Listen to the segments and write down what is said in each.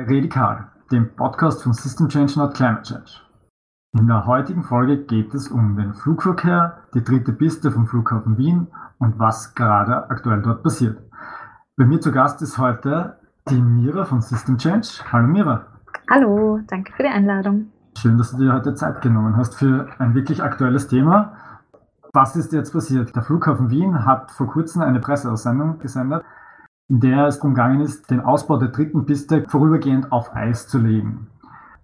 Bei Redikal, dem Podcast von System Change Not Climate Change. In der heutigen Folge geht es um den Flugverkehr, die dritte Piste vom Flughafen Wien und was gerade aktuell dort passiert. Bei mir zu Gast ist heute die Mira von System Change. Hallo Mira. Hallo, danke für die Einladung. Schön, dass du dir heute Zeit genommen hast für ein wirklich aktuelles Thema. Was ist jetzt passiert? Der Flughafen Wien hat vor kurzem eine Presseaussendung gesendet, in der es darum gegangen ist, den Ausbau der dritten Piste vorübergehend auf Eis zu legen.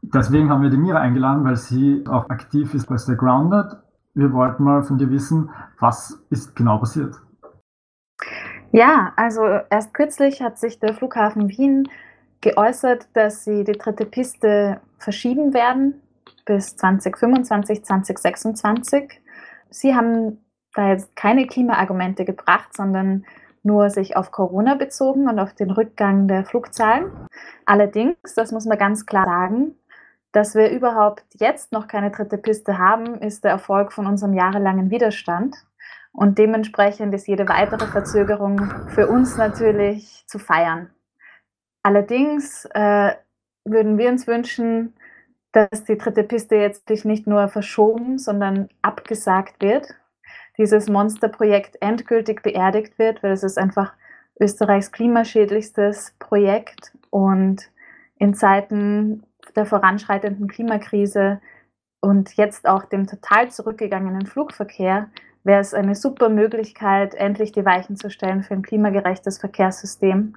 Deswegen haben wir die Mira eingeladen, weil sie auch aktiv ist bei Stay Grounded. Wir wollten mal von dir wissen, was ist genau passiert? Ja, also erst kürzlich hat sich der Flughafen Wien geäußert, dass sie die dritte Piste verschieben werden bis 2025, 2026. Sie haben da jetzt keine Klimaargumente gebracht, sondern nur sich auf Corona bezogen und auf den Rückgang der Flugzahlen. Allerdings, das muss man ganz klar sagen, dass wir überhaupt jetzt noch keine dritte Piste haben, ist der Erfolg von unserem jahrelangen Widerstand. Und dementsprechend ist jede weitere Verzögerung für uns natürlich zu feiern. Allerdings äh, würden wir uns wünschen, dass die dritte Piste jetzt nicht nur verschoben, sondern abgesagt wird. Dieses Monsterprojekt endgültig beerdigt wird, weil es ist einfach Österreichs klimaschädlichstes Projekt und in Zeiten der voranschreitenden Klimakrise und jetzt auch dem total zurückgegangenen Flugverkehr wäre es eine super Möglichkeit, endlich die Weichen zu stellen für ein klimagerechtes Verkehrssystem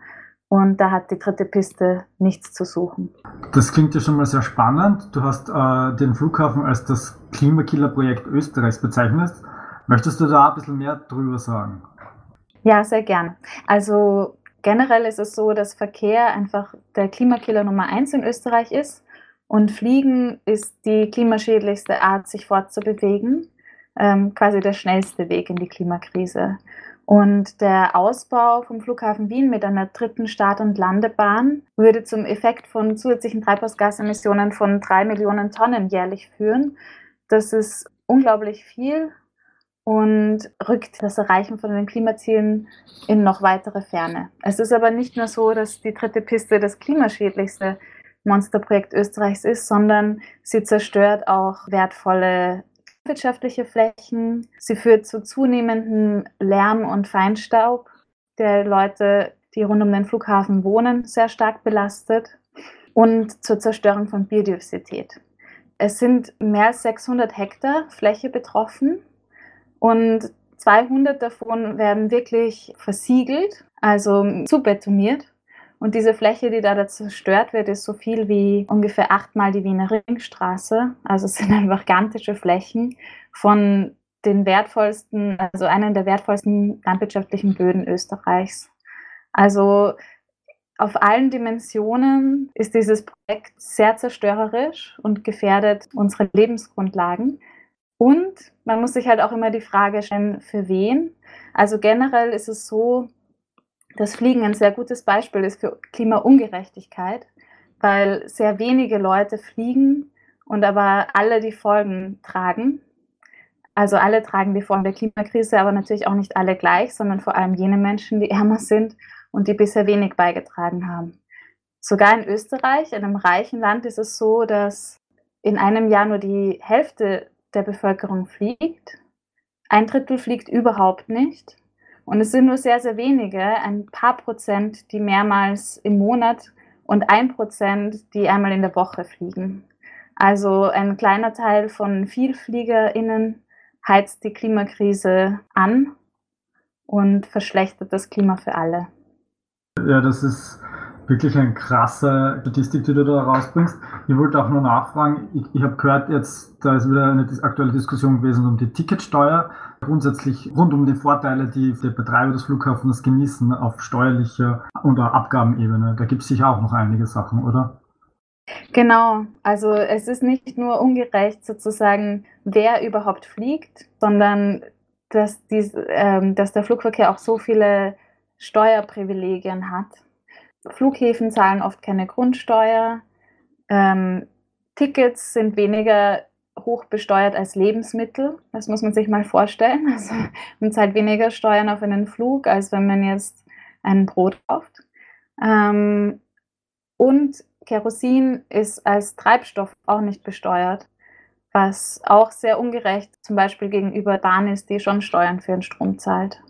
und da hat die dritte Piste nichts zu suchen. Das klingt ja schon mal sehr spannend. Du hast äh, den Flughafen als das Klimakiller-Projekt Österreichs bezeichnet. Möchtest du da ein bisschen mehr drüber sagen? Ja, sehr gern. Also generell ist es so, dass Verkehr einfach der Klimakiller Nummer eins in Österreich ist. Und Fliegen ist die klimaschädlichste Art, sich fortzubewegen. Ähm, quasi der schnellste Weg in die Klimakrise. Und der Ausbau vom Flughafen Wien mit einer dritten Start- und Landebahn würde zum Effekt von zusätzlichen Treibhausgasemissionen von drei Millionen Tonnen jährlich führen. Das ist unglaublich viel und rückt das Erreichen von den Klimazielen in noch weitere Ferne. Es ist aber nicht nur so, dass die dritte Piste das klimaschädlichste Monsterprojekt Österreichs ist, sondern sie zerstört auch wertvolle landwirtschaftliche Flächen. Sie führt zu zunehmendem Lärm und Feinstaub, der Leute, die rund um den Flughafen wohnen, sehr stark belastet und zur Zerstörung von Biodiversität. Es sind mehr als 600 Hektar Fläche betroffen und 200 davon werden wirklich versiegelt, also zubetoniert. Und diese Fläche, die da zerstört wird, ist so viel wie ungefähr achtmal die Wiener Ringstraße. Also es sind einfach gigantische Flächen von den wertvollsten, also einen der wertvollsten landwirtschaftlichen Böden Österreichs. Also auf allen Dimensionen ist dieses Projekt sehr zerstörerisch und gefährdet unsere Lebensgrundlagen. Und man muss sich halt auch immer die Frage stellen, für wen? Also generell ist es so, das Fliegen ein sehr gutes Beispiel ist für Klimaungerechtigkeit, weil sehr wenige Leute fliegen und aber alle die Folgen tragen. Also alle tragen die Folgen der Klimakrise, aber natürlich auch nicht alle gleich, sondern vor allem jene Menschen, die ärmer sind und die bisher wenig beigetragen haben. Sogar in Österreich, einem reichen Land, ist es so, dass in einem Jahr nur die Hälfte der Bevölkerung fliegt. Ein Drittel fliegt überhaupt nicht. Und es sind nur sehr, sehr wenige, ein paar Prozent, die mehrmals im Monat und ein Prozent, die einmal in der Woche fliegen. Also ein kleiner Teil von VielfliegerInnen heizt die Klimakrise an und verschlechtert das Klima für alle. Ja, das ist wirklich eine krasse Statistik, die du da rausbringst. Ich wollte auch nur nachfragen, ich, ich habe gehört, jetzt da ist wieder eine aktuelle Diskussion gewesen um die Ticketsteuer. Grundsätzlich rund um die Vorteile, die die Betreiber des Flughafens genießen auf steuerlicher oder Abgabenebene. Da gibt es sicher auch noch einige Sachen, oder? Genau, also es ist nicht nur ungerecht sozusagen, wer überhaupt fliegt, sondern dass, dies, ähm, dass der Flugverkehr auch so viele Steuerprivilegien hat. Flughäfen zahlen oft keine Grundsteuer. Ähm, Tickets sind weniger hoch besteuert als Lebensmittel. Das muss man sich mal vorstellen. Also man zahlt weniger Steuern auf einen Flug, als wenn man jetzt ein Brot kauft. Ähm, Und Kerosin ist als Treibstoff auch nicht besteuert, was auch sehr ungerecht zum Beispiel gegenüber Bahn ist, die schon Steuern für den Strom zahlt.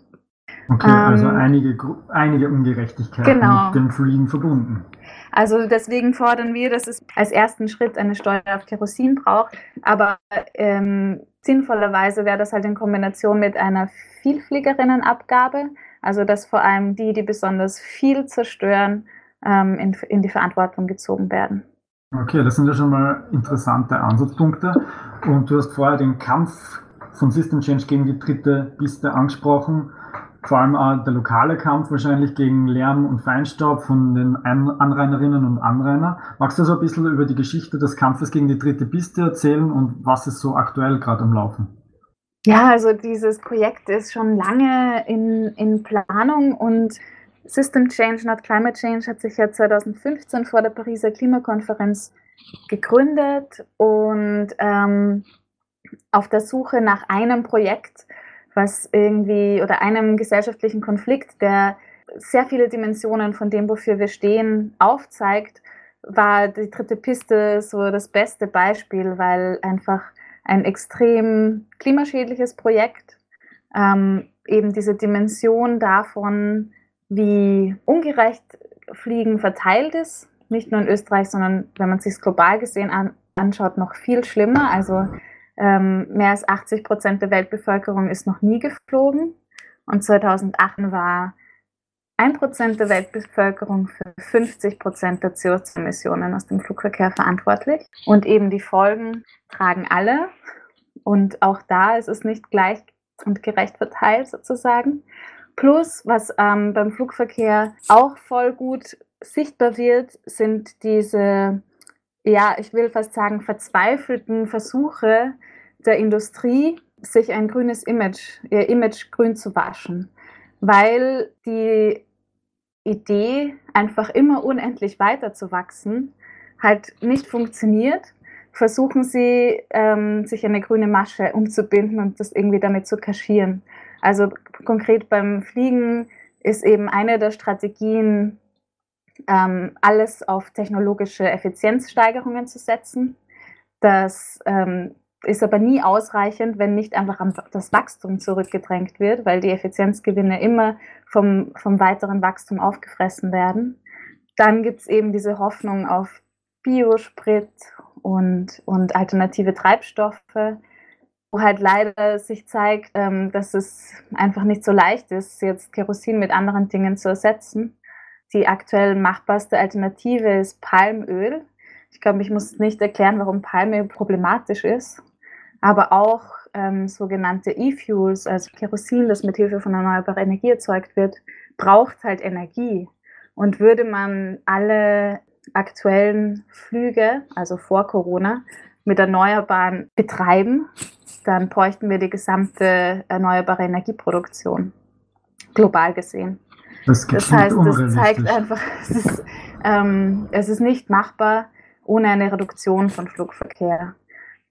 Okay, also ähm, einige, einige Ungerechtigkeiten genau. mit dem Fliegen verbunden. Also deswegen fordern wir, dass es als ersten Schritt eine Steuer auf Kerosin braucht. Aber ähm, sinnvollerweise wäre das halt in Kombination mit einer Vielfliegerinnenabgabe. Also dass vor allem die, die besonders viel zerstören, ähm, in, in die Verantwortung gezogen werden. Okay, das sind ja schon mal interessante Ansatzpunkte. Und du hast vorher den Kampf von System Change gegen die dritte Piste angesprochen vor allem auch der lokale Kampf wahrscheinlich gegen Lärm und Feinstaub von den Anrainerinnen und Anrainer. Magst du so ein bisschen über die Geschichte des Kampfes gegen die dritte Piste erzählen und was ist so aktuell gerade am Laufen? Ja, also dieses Projekt ist schon lange in, in Planung und System Change, not Climate Change, hat sich ja 2015 vor der Pariser Klimakonferenz gegründet und ähm, auf der Suche nach einem Projekt, was irgendwie oder einem gesellschaftlichen Konflikt, der sehr viele Dimensionen von dem, wofür wir stehen, aufzeigt, war die dritte Piste so das beste Beispiel, weil einfach ein extrem klimaschädliches Projekt ähm, eben diese Dimension davon, wie ungerecht Fliegen verteilt ist, nicht nur in Österreich, sondern wenn man sich global gesehen an, anschaut, noch viel schlimmer. Also ähm, mehr als 80 Prozent der Weltbevölkerung ist noch nie geflogen und 2008 war ein Prozent der Weltbevölkerung für 50 Prozent der CO2-Emissionen aus dem Flugverkehr verantwortlich. Und eben die Folgen tragen alle. Und auch da ist es nicht gleich und gerecht verteilt sozusagen. Plus, was ähm, beim Flugverkehr auch voll gut sichtbar wird, sind diese, ja, ich will fast sagen, verzweifelten Versuche, der Industrie, sich ein grünes Image, ihr Image grün zu waschen, weil die Idee, einfach immer unendlich weiter zu wachsen, halt nicht funktioniert, versuchen sie, ähm, sich eine grüne Masche umzubinden und das irgendwie damit zu kaschieren. Also konkret beim Fliegen ist eben eine der Strategien, ähm, alles auf technologische Effizienzsteigerungen zu setzen. Das ähm, ist aber nie ausreichend, wenn nicht einfach das Wachstum zurückgedrängt wird, weil die Effizienzgewinne immer vom, vom weiteren Wachstum aufgefressen werden. Dann gibt es eben diese Hoffnung auf Biosprit und, und alternative Treibstoffe, wo halt leider sich zeigt, ähm, dass es einfach nicht so leicht ist, jetzt Kerosin mit anderen Dingen zu ersetzen. Die aktuell machbarste Alternative ist Palmöl. Ich glaube, ich muss nicht erklären, warum Palmöl problematisch ist aber auch ähm, sogenannte E-Fuels, also Kerosin, das mit Hilfe von erneuerbarer Energie erzeugt wird, braucht halt Energie. Und würde man alle aktuellen Flüge, also vor Corona, mit Erneuerbaren betreiben, dann bräuchten wir die gesamte erneuerbare Energieproduktion, global gesehen. Das, das heißt, das zeigt einfach, es ist, ähm, es ist nicht machbar ohne eine Reduktion von Flugverkehr.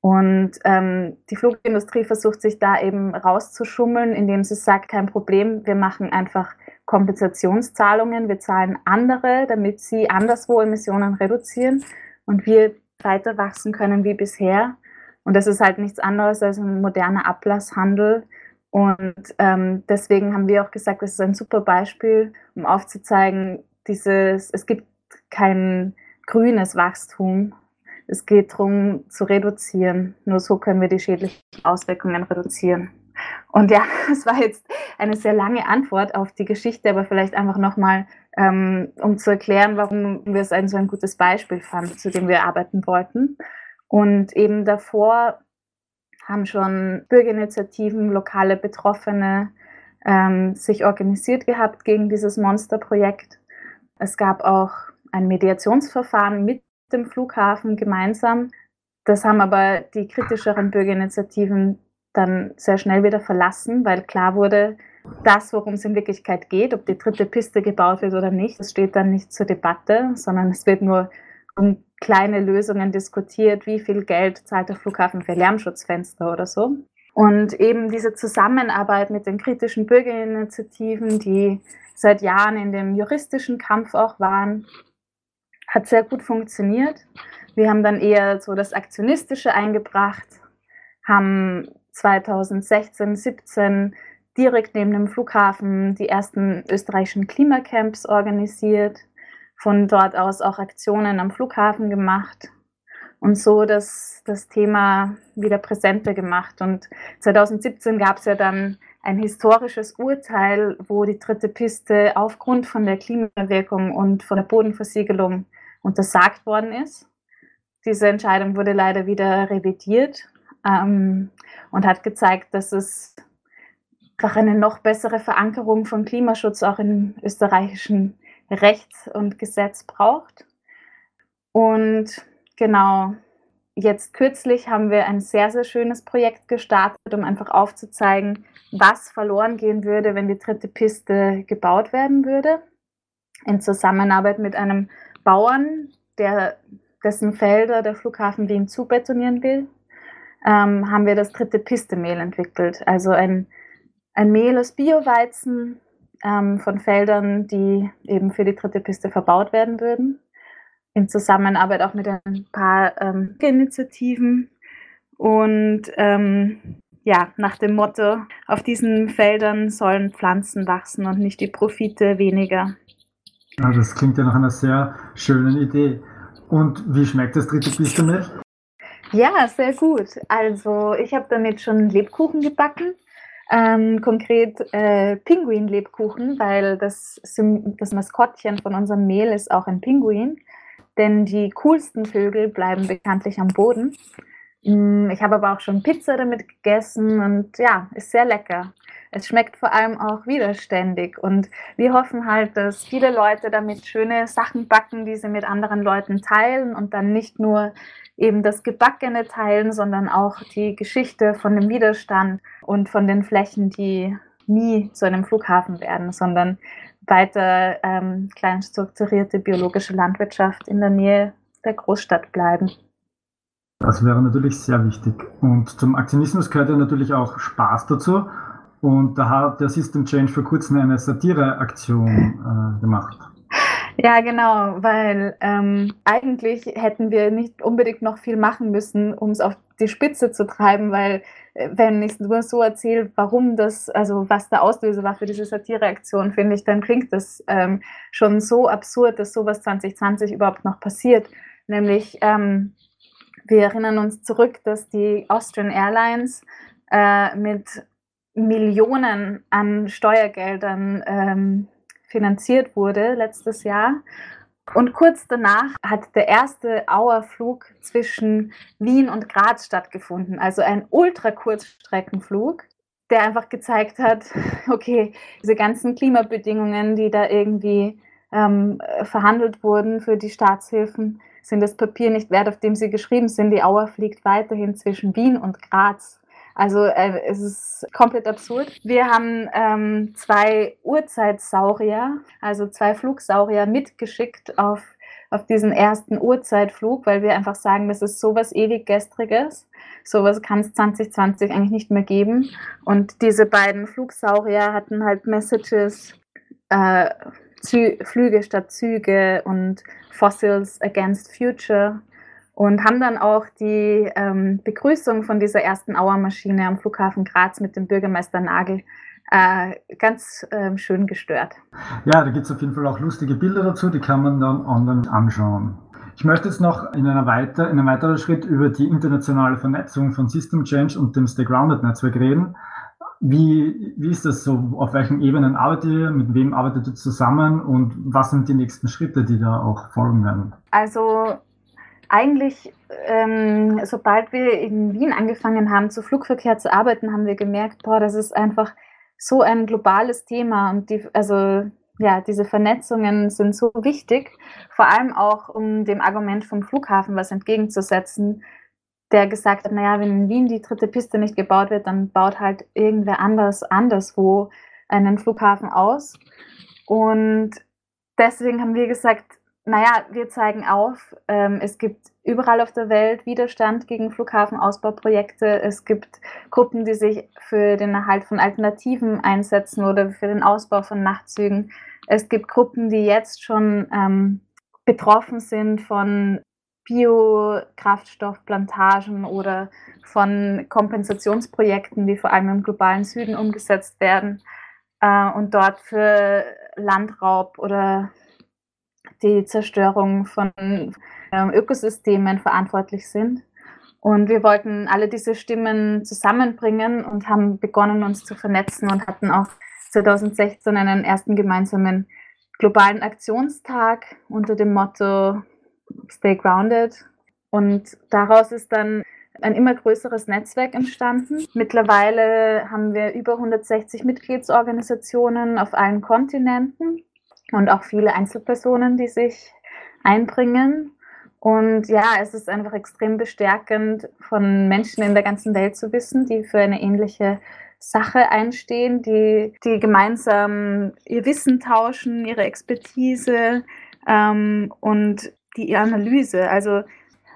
Und ähm, die Flugindustrie versucht sich da eben rauszuschummeln, indem sie sagt, kein Problem, wir machen einfach Kompensationszahlungen, wir zahlen andere, damit sie anderswo Emissionen reduzieren und wir weiter wachsen können wie bisher. Und das ist halt nichts anderes als ein moderner Ablasshandel. Und ähm, deswegen haben wir auch gesagt, das ist ein super Beispiel, um aufzuzeigen, dieses, es gibt kein grünes Wachstum, es geht darum, zu reduzieren. Nur so können wir die schädlichen Auswirkungen reduzieren. Und ja, es war jetzt eine sehr lange Antwort auf die Geschichte, aber vielleicht einfach nochmal, ähm, um zu erklären, warum wir es ein so ein gutes Beispiel fanden, zu dem wir arbeiten wollten. Und eben davor haben schon Bürgerinitiativen, lokale Betroffene ähm, sich organisiert gehabt gegen dieses Monsterprojekt. Es gab auch ein Mediationsverfahren mit dem Flughafen gemeinsam. Das haben aber die kritischeren Bürgerinitiativen dann sehr schnell wieder verlassen, weil klar wurde, das, worum es in Wirklichkeit geht, ob die dritte Piste gebaut wird oder nicht, das steht dann nicht zur Debatte, sondern es wird nur um kleine Lösungen diskutiert, wie viel Geld zahlt der Flughafen für Lärmschutzfenster oder so. Und eben diese Zusammenarbeit mit den kritischen Bürgerinitiativen, die seit Jahren in dem juristischen Kampf auch waren, hat sehr gut funktioniert. Wir haben dann eher so das Aktionistische eingebracht, haben 2016, 17 direkt neben dem Flughafen die ersten österreichischen Klimacamps organisiert, von dort aus auch Aktionen am Flughafen gemacht und so das, das Thema wieder präsenter gemacht. Und 2017 gab es ja dann ein historisches Urteil, wo die dritte Piste aufgrund von der Klimawirkung und von der Bodenversiegelung untersagt worden ist. Diese Entscheidung wurde leider wieder revidiert ähm, und hat gezeigt, dass es einfach eine noch bessere Verankerung von Klimaschutz auch im österreichischen Recht und Gesetz braucht. Und genau, jetzt kürzlich haben wir ein sehr, sehr schönes Projekt gestartet, um einfach aufzuzeigen, was verloren gehen würde, wenn die dritte Piste gebaut werden würde. In Zusammenarbeit mit einem Bauern, der, dessen Felder der Flughafen Wien zubetonieren will, ähm, haben wir das dritte Piste-Mehl entwickelt. Also ein, ein Mehl aus Bioweizen ähm, von Feldern, die eben für die dritte Piste verbaut werden würden in Zusammenarbeit auch mit ein paar ähm, Initiativen. Und ähm, ja, nach dem Motto, auf diesen Feldern sollen Pflanzen wachsen und nicht die Profite weniger. Ja, das klingt ja nach einer sehr schönen Idee. Und wie schmeckt das dritte Pistermilch? Ja, sehr gut. Also ich habe damit schon Lebkuchen gebacken. Ähm, konkret äh, Pinguin-Lebkuchen, weil das, das Maskottchen von unserem Mehl ist auch ein Pinguin denn die coolsten Vögel bleiben bekanntlich am Boden. Mm, ich habe aber auch schon Pizza damit gegessen und ja, ist sehr lecker. Es schmeckt vor allem auch widerständig und wir hoffen halt, dass viele Leute damit schöne Sachen backen, die sie mit anderen Leuten teilen und dann nicht nur eben das Gebackene teilen, sondern auch die Geschichte von dem Widerstand und von den Flächen, die nie zu einem Flughafen werden, sondern weiter ähm, klein strukturierte biologische Landwirtschaft in der Nähe der Großstadt bleiben. Das wäre natürlich sehr wichtig. Und zum Aktionismus gehört ja natürlich auch Spaß dazu. Und da hat der System Change vor kurzem eine Satireaktion äh, gemacht. Ja, genau, weil ähm, eigentlich hätten wir nicht unbedingt noch viel machen müssen, um es auf die Spitze zu treiben, weil äh, wenn ich nur so erzähle, warum das, also was der Auslöser war für diese Satireaktion, finde ich, dann klingt das ähm, schon so absurd, dass sowas 2020 überhaupt noch passiert. Nämlich, ähm, wir erinnern uns zurück, dass die Austrian Airlines äh, mit Millionen an Steuergeldern ähm, finanziert wurde letztes Jahr. Und kurz danach hat der erste Auerflug zwischen Wien und Graz stattgefunden, also ein Ultrakurzstreckenflug, der einfach gezeigt hat, okay, diese ganzen Klimabedingungen, die da irgendwie ähm, verhandelt wurden für die Staatshilfen, sind das Papier nicht wert, auf dem sie geschrieben sind. Die Auer fliegt weiterhin zwischen Wien und Graz. Also äh, es ist komplett absurd. Wir haben ähm, zwei Urzeitsaurier, also zwei Flugsaurier mitgeschickt auf, auf diesen ersten Urzeitflug, weil wir einfach sagen, das ist sowas ewig gestriges. Sowas kann es 2020 eigentlich nicht mehr geben. Und diese beiden Flugsaurier hatten halt Messages, äh, Flüge statt Züge und Fossils Against Future und haben dann auch die ähm, Begrüßung von dieser ersten Auermaschine am Flughafen Graz mit dem Bürgermeister Nagel äh, ganz äh, schön gestört. Ja, da gibt es auf jeden Fall auch lustige Bilder dazu, die kann man dann online anschauen. Ich möchte jetzt noch in, einer weiter, in einem weiteren Schritt über die internationale Vernetzung von System Change und dem Stay Grounded Netzwerk reden. Wie, wie ist das so? Auf welchen Ebenen arbeitet ihr? Mit wem arbeitet ihr zusammen? Und was sind die nächsten Schritte, die da auch folgen werden? Also eigentlich, ähm, sobald wir in Wien angefangen haben, zu Flugverkehr zu arbeiten, haben wir gemerkt, boah, das ist einfach so ein globales Thema und die, also ja, diese Vernetzungen sind so wichtig, vor allem auch um dem Argument vom Flughafen was entgegenzusetzen, der gesagt hat, naja, wenn in Wien die dritte Piste nicht gebaut wird, dann baut halt irgendwer anders anderswo einen Flughafen aus. Und deswegen haben wir gesagt, naja, wir zeigen auf, ähm, es gibt überall auf der Welt Widerstand gegen Flughafenausbauprojekte. Es gibt Gruppen, die sich für den Erhalt von Alternativen einsetzen oder für den Ausbau von Nachtzügen. Es gibt Gruppen, die jetzt schon ähm, betroffen sind von Biokraftstoffplantagen oder von Kompensationsprojekten, die vor allem im globalen Süden umgesetzt werden äh, und dort für Landraub oder die Zerstörung von ähm, Ökosystemen verantwortlich sind. Und wir wollten alle diese Stimmen zusammenbringen und haben begonnen, uns zu vernetzen und hatten auch 2016 einen ersten gemeinsamen globalen Aktionstag unter dem Motto Stay Grounded. Und daraus ist dann ein immer größeres Netzwerk entstanden. Mittlerweile haben wir über 160 Mitgliedsorganisationen auf allen Kontinenten und auch viele Einzelpersonen, die sich einbringen. Und ja, es ist einfach extrem bestärkend, von Menschen in der ganzen Welt zu wissen, die für eine ähnliche Sache einstehen, die, die gemeinsam ihr Wissen tauschen, ihre Expertise ähm, und die Analyse. Also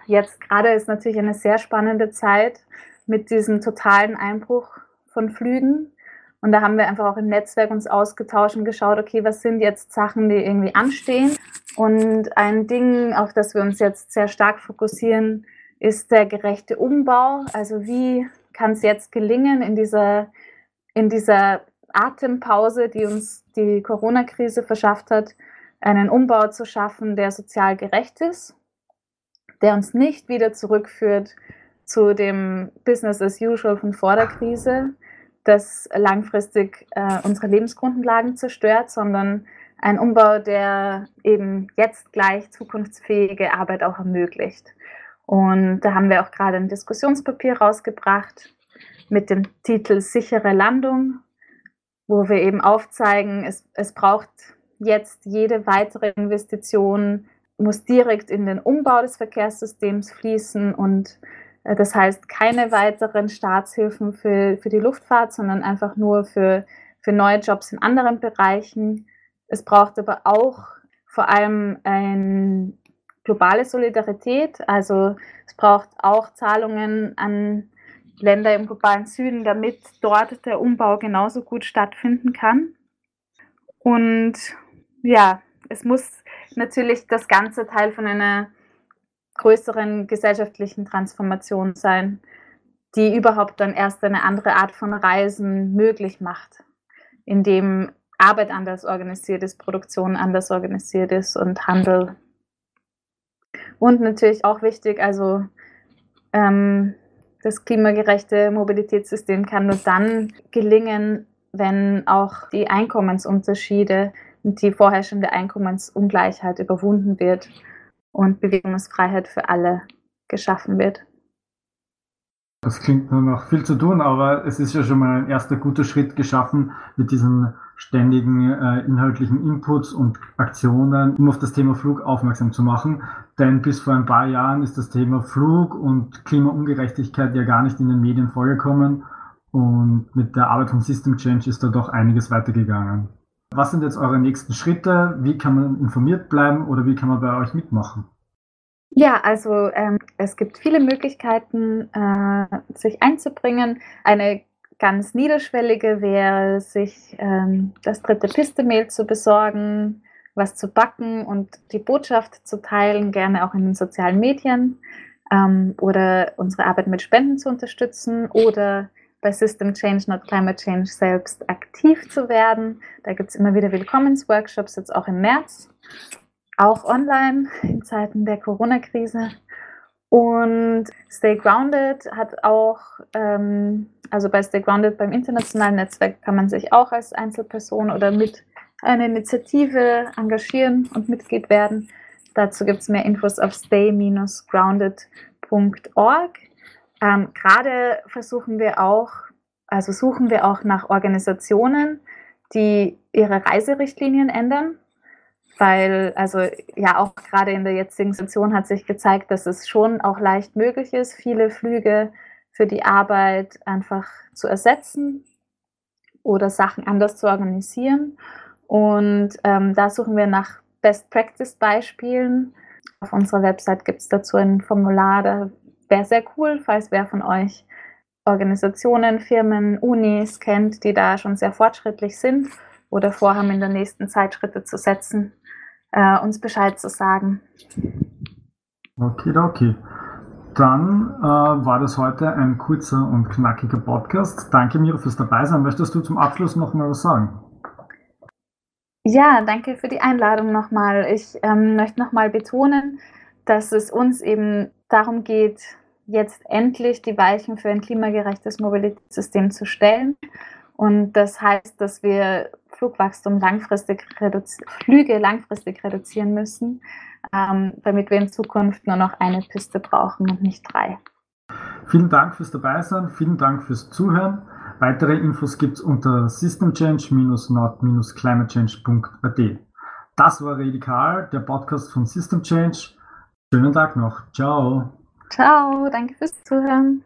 jetzt gerade ist natürlich eine sehr spannende Zeit mit diesem totalen Einbruch von Flügen. Und da haben wir einfach auch im Netzwerk uns ausgetauscht und geschaut, okay, was sind jetzt Sachen, die irgendwie anstehen. Und ein Ding, auf das wir uns jetzt sehr stark fokussieren, ist der gerechte Umbau. Also wie kann es jetzt gelingen, in dieser, in dieser Atempause, die uns die Corona-Krise verschafft hat, einen Umbau zu schaffen, der sozial gerecht ist, der uns nicht wieder zurückführt zu dem Business as usual von vor der Krise, das langfristig äh, unsere Lebensgrundlagen zerstört, sondern ein Umbau, der eben jetzt gleich zukunftsfähige Arbeit auch ermöglicht. Und da haben wir auch gerade ein Diskussionspapier rausgebracht mit dem Titel Sichere Landung, wo wir eben aufzeigen, es, es braucht jetzt jede weitere Investition, muss direkt in den Umbau des Verkehrssystems fließen und das heißt keine weiteren Staatshilfen für, für die Luftfahrt, sondern einfach nur für, für neue Jobs in anderen Bereichen. Es braucht aber auch vor allem ein globale Solidarität. Also es braucht auch Zahlungen an Länder im globalen Süden, damit dort der Umbau genauso gut stattfinden kann. Und ja, es muss natürlich das ganze Teil von einer größeren gesellschaftlichen Transformation sein, die überhaupt dann erst eine andere Art von Reisen möglich macht, indem Arbeit anders organisiert ist, Produktion anders organisiert ist und Handel. Und natürlich auch wichtig, also ähm, das klimagerechte Mobilitätssystem kann nur dann gelingen, wenn auch die Einkommensunterschiede und die vorherrschende Einkommensungleichheit überwunden wird und Bewegungsfreiheit für alle geschaffen wird. Es klingt nur noch viel zu tun, aber es ist ja schon mal ein erster guter Schritt geschaffen mit diesen ständigen äh, inhaltlichen Inputs und Aktionen, um auf das Thema Flug aufmerksam zu machen. Denn bis vor ein paar Jahren ist das Thema Flug und Klimaungerechtigkeit ja gar nicht in den Medien vorgekommen. Und mit der Arbeit von System Change ist da doch einiges weitergegangen. Was sind jetzt eure nächsten Schritte? Wie kann man informiert bleiben oder wie kann man bei euch mitmachen? Ja, also ähm, es gibt viele Möglichkeiten, äh, sich einzubringen. Eine ganz niederschwellige wäre, sich ähm, das dritte Piste-Mail zu besorgen, was zu backen und die Botschaft zu teilen, gerne auch in den sozialen Medien ähm, oder unsere Arbeit mit Spenden zu unterstützen oder bei System Change, Not Climate Change selbst aktiv zu werden. Da gibt es immer wieder Willkommensworkshops, jetzt auch im März auch online in Zeiten der Corona-Krise. Und Stay Grounded hat auch, ähm, also bei Stay Grounded beim internationalen Netzwerk kann man sich auch als Einzelperson oder mit einer Initiative engagieren und Mitglied werden. Dazu gibt es mehr Infos auf stay-grounded.org. Ähm, Gerade versuchen wir auch, also suchen wir auch nach Organisationen, die ihre Reiserichtlinien ändern weil, also ja, auch gerade in der jetzigen Situation hat sich gezeigt, dass es schon auch leicht möglich ist, viele Flüge für die Arbeit einfach zu ersetzen oder Sachen anders zu organisieren. Und ähm, da suchen wir nach Best Practice Beispielen. Auf unserer Website gibt es dazu ein Formular, da wäre sehr cool, falls wer von euch Organisationen, Firmen, Unis kennt, die da schon sehr fortschrittlich sind oder vorhaben, in der nächsten Zeit Schritte zu setzen äh, uns Bescheid zu sagen. Okay, okay. Dann äh, war das heute ein kurzer und knackiger Podcast. Danke, Mira, fürs Dabeisein. Möchtest du zum Abschluss noch mal was sagen? Ja, danke für die Einladung nochmal. Ich ähm, möchte nochmal betonen, dass es uns eben darum geht, jetzt endlich die Weichen für ein klimagerechtes Mobilitätssystem zu stellen. Und das heißt, dass wir Flugwachstum langfristig Flüge langfristig reduzieren müssen, ähm, damit wir in Zukunft nur noch eine Piste brauchen und nicht drei. Vielen Dank fürs Dabeisein, vielen Dank fürs Zuhören. Weitere Infos gibt es unter systemchange-not-climatechange.at. Das war Radikal, der Podcast von System Change. Schönen Tag noch. Ciao. Ciao, danke fürs Zuhören.